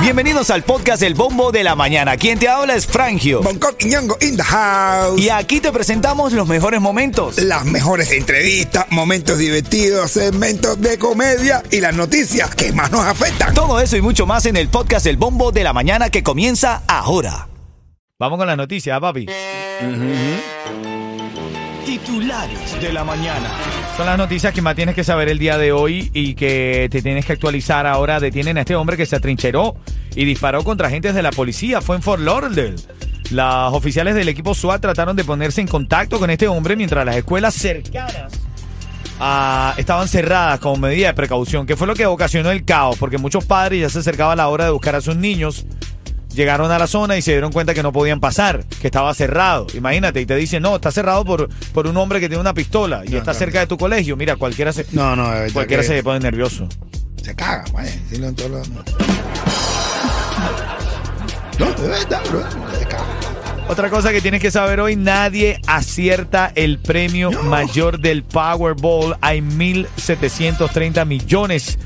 Bienvenidos al podcast El Bombo de la Mañana. Quien te habla es Frangio. Bangkok y Ñongo in the house. Y aquí te presentamos los mejores momentos. Las mejores entrevistas, momentos divertidos, segmentos de comedia y las noticias que más nos afectan. Todo eso y mucho más en el podcast El Bombo de la Mañana que comienza ahora. Vamos con la noticia, papi. Titulares de la mañana. Son las noticias que más tienes que saber el día de hoy y que te tienes que actualizar ahora. Detienen a este hombre que se atrincheró y disparó contra agentes de la policía. Fue en Fort Lauderdale. Las oficiales del equipo SWAT trataron de ponerse en contacto con este hombre mientras las escuelas cercanas ah, estaban cerradas como medida de precaución, que fue lo que ocasionó el caos, porque muchos padres ya se acercaba la hora de buscar a sus niños llegaron a la zona y se dieron cuenta que no podían pasar, que estaba cerrado. Imagínate, y te dicen, no, está cerrado por, por un hombre que tiene una pistola y está cerca de tu colegio. Mira, cualquiera se, No, no, verdad cualquiera se pone nervioso. se caga, vaya, decirlo en todos los... No, de verdad, bro, se caga. Otra cosa que tienes que saber hoy, nadie acierta el premio mayor del Powerball. Hay 1.730 millones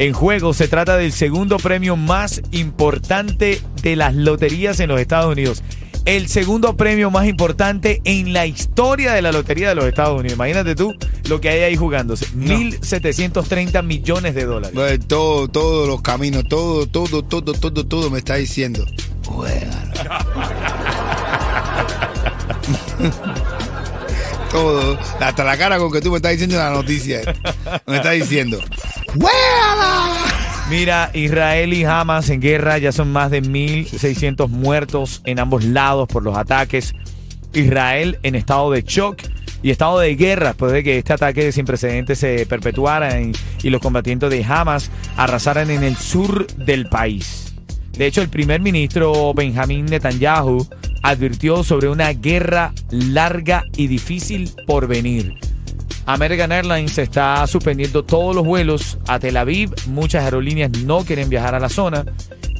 en juego. Se trata del segundo premio más importante de las loterías en los Estados Unidos. El segundo premio más importante en la historia de la lotería de los Estados Unidos. Imagínate tú lo que hay ahí jugándose. 1.730 millones de dólares. Todo, todos los caminos, todo, todo, todo, todo, todo me está diciendo. todo, hasta la cara con que tú me estás diciendo la noticia. Me está diciendo. Mira, Israel y Hamas en guerra, ya son más de 1.600 muertos en ambos lados por los ataques. Israel en estado de shock y estado de guerra después de que este ataque sin precedentes se perpetuara y, y los combatientes de Hamas arrasaran en el sur del país. De hecho, el primer ministro Benjamín Netanyahu advirtió sobre una guerra larga y difícil por venir. American Airlines está suspendiendo todos los vuelos a Tel Aviv. Muchas aerolíneas no quieren viajar a la zona.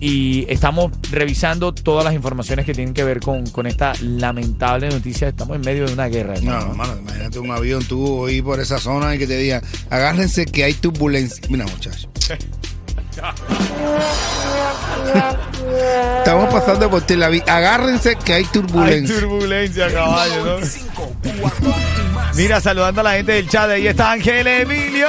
Y estamos revisando todas las informaciones que tienen que ver con, con esta lamentable noticia. Estamos en medio de una guerra. No, hermano. hermano, imagínate un avión tú ir por esa zona y que te digan, agárrense que hay turbulencia. Mira, muchachos. Estamos pasando por Tel Aviv. Agárrense que hay Hay turbulencia. turbulencia, caballo, ¿no? Mira, saludando a la gente del chat. Ahí está Ángel Emilio.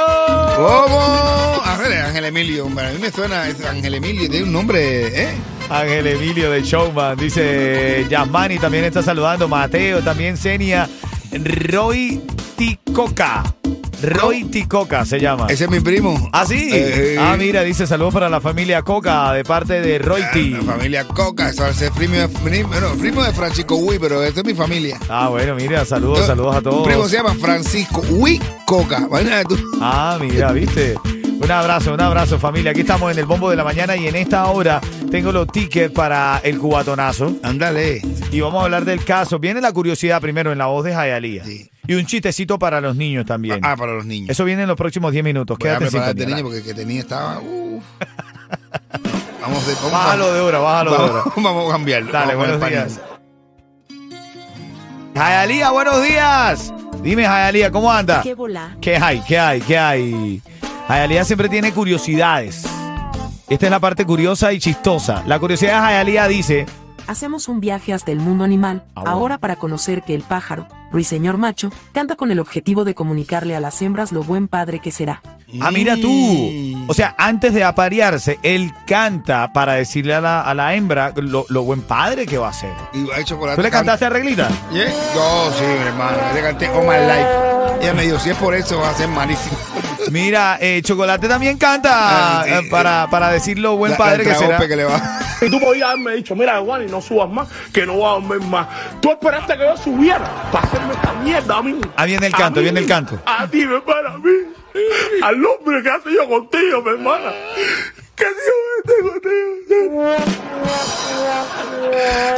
¿Cómo? Ángel, Ángel Emilio. hombre, A mí me suena es Ángel Emilio. Tiene un nombre, ¿eh? Ángel Emilio de Showman. Dice Yasmani también está saludando. Mateo, también Senia. Roy Ticoca. Roy Ticoca se llama. Ese es mi primo. Ah, sí. Eh, ah, mira, dice saludos para la familia Coca de parte de Roy T. La familia Coca, eso es el primo de, primo, no, primo de Francisco Huy, pero esta es mi familia. Ah, bueno, mira, saludos, saludos a Un primo todos. se llama Francisco Huy Coca. Tú. Ah, mira, viste. Un abrazo, un abrazo familia. Aquí estamos en el bombo de la mañana y en esta hora tengo los tickets para el cubatonazo. Ándale. Y vamos a hablar del caso. Viene la curiosidad primero en la voz de Jayalía. Sí. Y un chistecito para los niños también. Ah, para los niños. Eso viene en los próximos 10 minutos. Voy a Quédate preparar este niño porque que tenía estaba. uf. Vamos de vamos Bájalo de hora, bájalo de hora. Vamos, a cambiarlo. Dale, Vamos a buenos días. Jayalía, buenos días. Dime, Jayalía, ¿cómo anda? ¿Qué volá? ¿Qué hay? ¿Qué hay? ¿Qué hay? Jayalía siempre tiene curiosidades. Esta es la parte curiosa y chistosa. La curiosidad de Jayalía dice, Hacemos un viaje hasta el mundo animal, Ah, ahora para conocer que el pájaro, ruiseñor macho, canta con el objetivo de comunicarle a las hembras lo buen padre que será. ah, mira tú. Mm. O sea, antes de aparearse, él canta para decirle a la, a la hembra lo, lo buen padre que va a ser. Y va a chocolate. ¿Tú le cantaste a Reglita? Yeah. Yo sí, mi hermano. Le canté All My Life. Ella me dijo, si es por eso, va a ser malísimo. Mira, eh, Chocolate también canta Ah, sí. eh, para, para decir lo buen La- padre la que será. que le va. Y tú podías haberme dicho, mira, Juan, y no subas más, que no voy a dormir más. Tú esperaste que yo subiera para hacerme esta mierda a mí. Ah, viene el canto, mí, viene el canto. A ti, mi hermana, a mí. Al hombre que hace yo contigo, mi hermana. Que Dios esté contigo.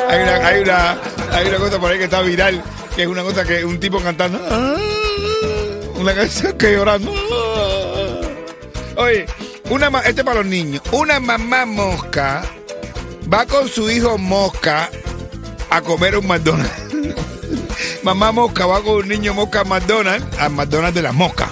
Hay una, hay, una, hay una cosa por ahí que está viral, que es una cosa que un tipo cantando. ah, Una canción que llorando. ah. Oye, una, este es para los niños. Una mamá mosca va con su hijo mosca a comer un McDonald's. mamá mosca va con un niño mosca a McDonald's, al McDonald's de las moscas.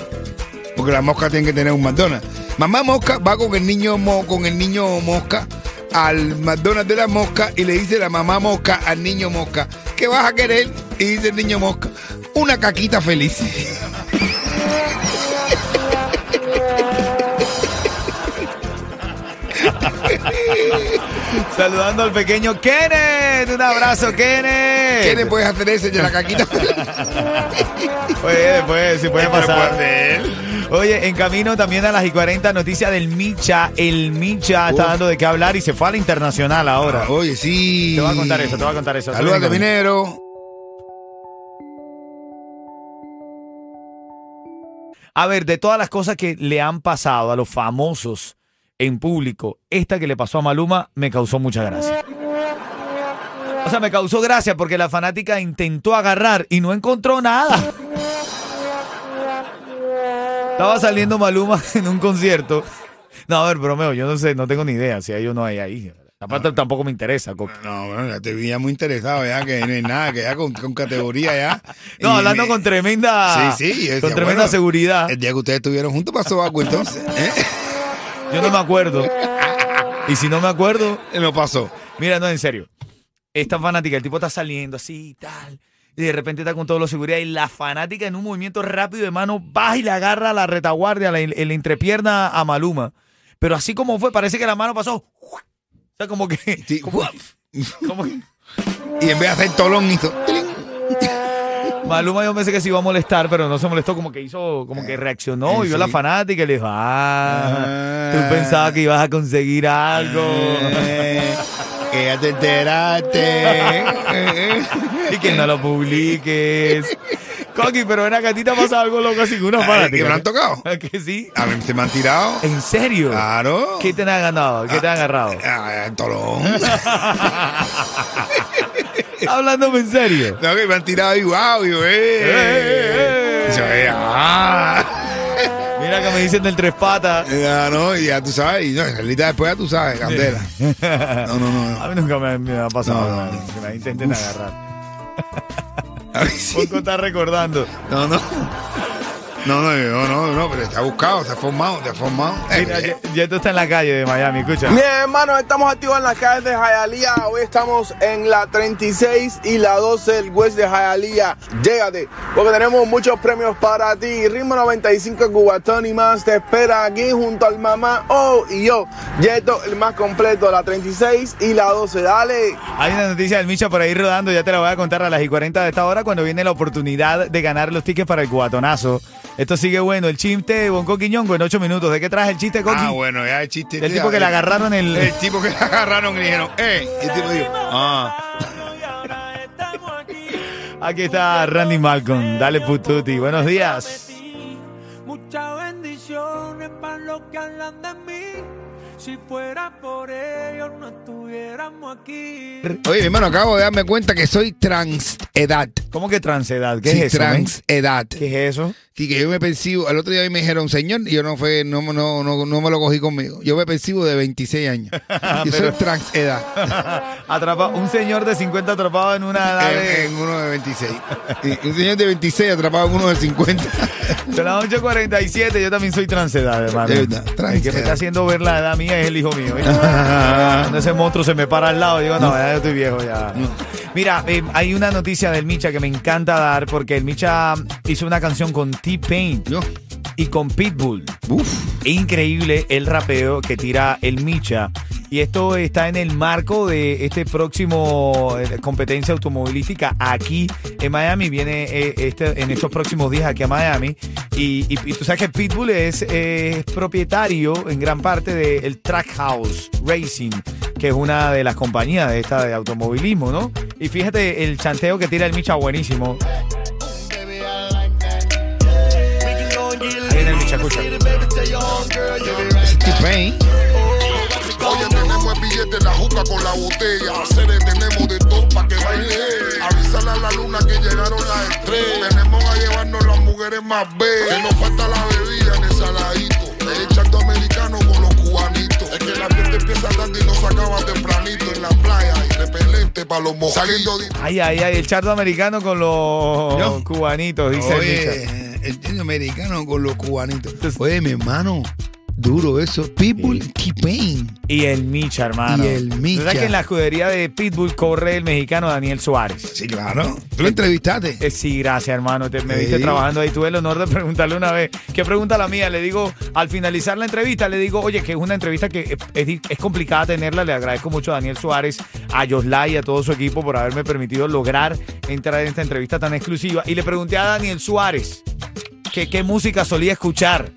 Porque las moscas tienen que tener un McDonald's. Mamá mosca va con el niño mo- con el niño mosca al McDonald's de la mosca y le dice la mamá mosca al niño mosca, ¿qué vas a querer? Y dice el niño mosca, una caquita feliz. Saludando al pequeño Kenneth. Un abrazo, Kenneth. ¿Qué le puedes hacer de la caquita? Puede, puede, sí puede ¿Qué puede pasar. Oye, en camino también a las y 40 noticias del Micha. El Micha está dando de qué hablar y se fue a la internacional ahora. Oye, sí. Te voy a contar eso, te voy a contar eso. Salúdate, Solo en camino. minero. A ver, de todas las cosas que le han pasado a los famosos en público, esta que le pasó a Maluma me causó mucha gracia. O sea, me causó gracia porque la fanática intentó agarrar y no encontró nada. Estaba saliendo Maluma en un concierto. No, a ver, bromeo, yo no sé, no tengo ni idea si hay o no hay ahí. Aparte tampoco me interesa. Coqui. No, bueno, ya te vi ya muy interesado, ya que no hay nada, que ya con, con categoría ya. No, Y hablando me- con tremenda, Sí, sí, decía, con tremenda bueno, seguridad. El día que ustedes estuvieron juntos pasó algo entonces. ¿eh? Yo no me acuerdo. Y si no me acuerdo, No pasó. Mira, no, en serio. Esta fanática, el tipo está saliendo así y tal. Y de repente está con todo lo de seguridad. Y la fanática en un movimiento rápido de mano baja y le agarra la retaguardia, la, la entrepierna a Maluma. Pero así como fue, parece que la mano pasó. O sea, como que. Sí, como que- Y en vez de hacer tolón hizo. Maluma yo pensé que se iba a molestar, pero no se molestó, como que hizo, como que reaccionó y vio a la fanática y le dijo, ah, Ah. tú pensabas que ibas a conseguir algo. Eh, que ya te enteraste. Eh, y que no lo publiques. Coqui, pero ven acá, a ti te ha pasado algo loco así con una eh. fanática. ¿Que me han tocado? ¿A que sí? A mí se me han tirado. ¿En serio? Claro. ¿Qué te han ganado? ¿Qué te han agarrado? Ah, el tolón. Hablándome en serio. No, que me han tirado y wow, yo, eh. eh, Y yo, eh, ah. Mira que me dicen del tres patas. Ya, no, y ya tú sabes, y no, realidad después ya tú sabes, candela. No, no, no. A mí nunca me, me ha pasado No, no, no, no. que me intenten agarrar. A mí sí. Poco está recordando. No, no. No, no, no, no, no, pero está buscado, está formado, está formado. Mira, Eh, ya, ya tú estás en la calle de Miami, escucha. Bien, hermanos, estamos activos en las calles de Hialeah. Hoy estamos en la 36 y la 12 del West de Hialeah. Llégate, porque tenemos muchos premios para ti. Ritmo 95 Cubatón y más te espera aquí junto al mamá Oh y yo. Yeto, el más completo, la 36 y la 12. Dale. Hay una noticia del Micha por ahí rodando, ya te la voy a contar a las y 40 de esta hora cuando viene la oportunidad de ganar los tickets para el cubatonazo. Esto sigue bueno, el chiste de Bonco Quiñongo en 8 minutos. ¿De qué traes el chiste, Coqui? Ah, bueno, ya el chiste. Ya, tipo que le el- agarraron el... El tipo que le agarraron y le dijeron, eh. Y el tipo dijo, ah. Aquí está Randy Malcolm. Dale pututi. Buenos días. Muchas bendiciones para los que hablan de mí. Si fuera por ellos, no estuviéramos aquí. Oye, mi hermano, acabo de darme cuenta que soy transedad. ¿Cómo que transedad? ¿Qué Sí, es eso? transedad. ¿Qué es eso? Sí, que yo me percibo, el otro día me dijeron, señor, y yo no fue, no, no, no, no me lo cogí conmigo. Yo me percibo de 26 años. Yo soy transedad. Atrapa, un señor de 50 atrapado en una edad de... En, en uno de 26. Y un señor de 26 atrapado en uno de 50. Son las 8.47, yo también soy transedad, hermano. De verdad, El que transedad. me está haciendo ver la edad mía es el hijo mío. Cuando ese monstruo se me para al lado, digo, no, ya yo estoy viejo ya. Mira, eh, hay una noticia del Micha que me encanta dar porque el Micha hizo una canción con T-Pain y con Pitbull. uf, Increíble el rapeo que tira el Micha. Y esto está en el marco de este próximo eh, competencia automovilística aquí en Miami. Viene eh, este, en estos próximos días aquí a Miami. Y, tú sabes que Pitbull es, propietario en gran parte del Trackhouse Racing, que es una de las compañías de esta de automovilismo, ¿no? Y fíjate el chanteo que tira el Micha buenísimo. Viene el Micha, escucha. El la juca con la botella. Hacer tenemos de todo pa' que baile. Avísale a la luna que llegaron las estrellas. Tenemos a llevarnos las mujeres más bellas. Que nos falta la bebida en el saladito. El chanto americano con los cubanitos. Es que la fiesta empieza tarde y no se acaba tempranito en la playa. Y repelente pa' los mojitos. Saliendo de... Ay, ay, ay, el chardo americano con los Yo. cubanitos, dice el. Oye, el chino americano con los cubanitos. Oye, mi hermano, Duro eso. Pitbull, T-Pain. Y el Micha, hermano. Y el Micha. ¿Sabes que en la escudería de Pitbull corre el mexicano Daniel Suárez? Sí, claro. ¿Tú lo entrevistaste? Eh, sí, gracias, hermano. Te, me Sí. viste trabajando ahí. Tuve el honor de preguntarle una vez. ¿Qué pregunta la mía? Le digo, al finalizar la entrevista, le digo, oye, que es una entrevista que es, es es complicada tenerla. Le agradezco mucho a Daniel Suárez, a Yoslay y a todo su equipo por haberme permitido lograr entrar en esta entrevista tan exclusiva. Y le pregunté a Daniel Suárez que qué música solía escuchar.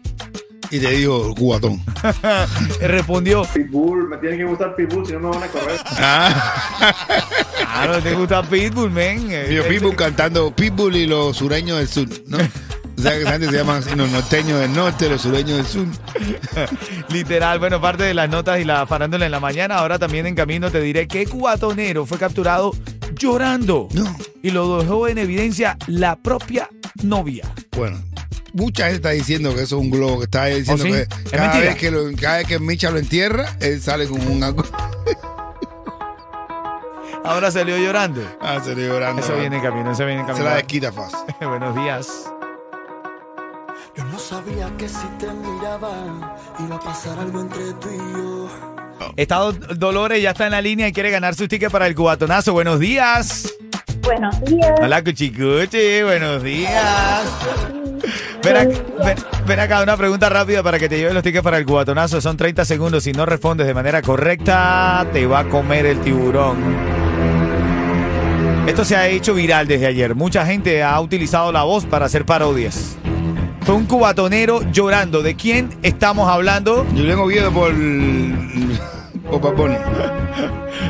Y te digo, cubatón. Respondió, Pitbull, me tiene que gustar Pitbull, si no me van a correr. Ah. claro, te gusta Pitbull, men. Vio Eh, Pitbull cantando Pitbull y los sureños del sur, ¿no? O sea, que gente se llaman así, los norteños del norte, los sureños del sur. Literal, bueno, parte de las notas y la farándula en la mañana. Ahora también en camino te diré que cubatonero fue capturado llorando. No. Y lo dejó en evidencia la propia novia. Bueno, mucha gente está diciendo que eso es un globo, que está diciendo ¿Oh, sí? que ¿Es cada vez que, lo- cada vez que Micha lo entierra, él sale con un. Ahora salió llorando. Ah, se le llorando. Eso viene en camino, eso viene en Se camino. la desquita fácil. Buenos días. Yo no sabía que si te miraba iba a pasar algo entre tú y yo. Estado Dolores ya está en la línea y quiere ganar sus tickets para el cubatonazo. Buenos días. Buenos días. Hola, Cuchicuchi. Buenos días. Ven acá, ven- ven acá, una pregunta rápida para que te lleves los tickets para el cubatonazo. Son 30 segundos. Si no respondes de manera correcta, te va a comer el tiburón. Esto se ha hecho viral desde ayer. Mucha gente ha utilizado la voz para hacer parodias. Fue un cubatonero llorando. ¿De quién estamos hablando? Julián Oviedo por. por Paponi.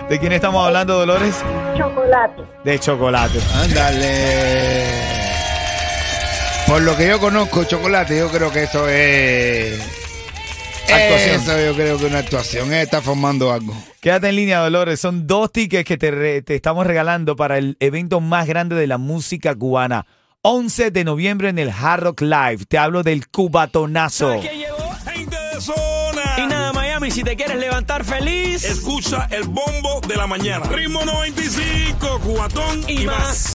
¿De quién estamos hablando, Dolores? Chocolate. De chocolate. Ándale. Por lo que yo conozco, Chocolate, yo creo que eso es. Actuación. Eso yo creo que una actuación. Él está formando algo. Quédate en línea, Dolores. Son dos tickets que te, re- te estamos regalando para el evento más grande de la música cubana. 11 de noviembre en el Hard Rock Live. Te hablo del cubatonazo. ¿Quién llegó? Gente de zona. Y nada, Miami, si te quieres levantar feliz Escucha el bombo de la mañana. Ritmo 95, cuatón y, y más. más.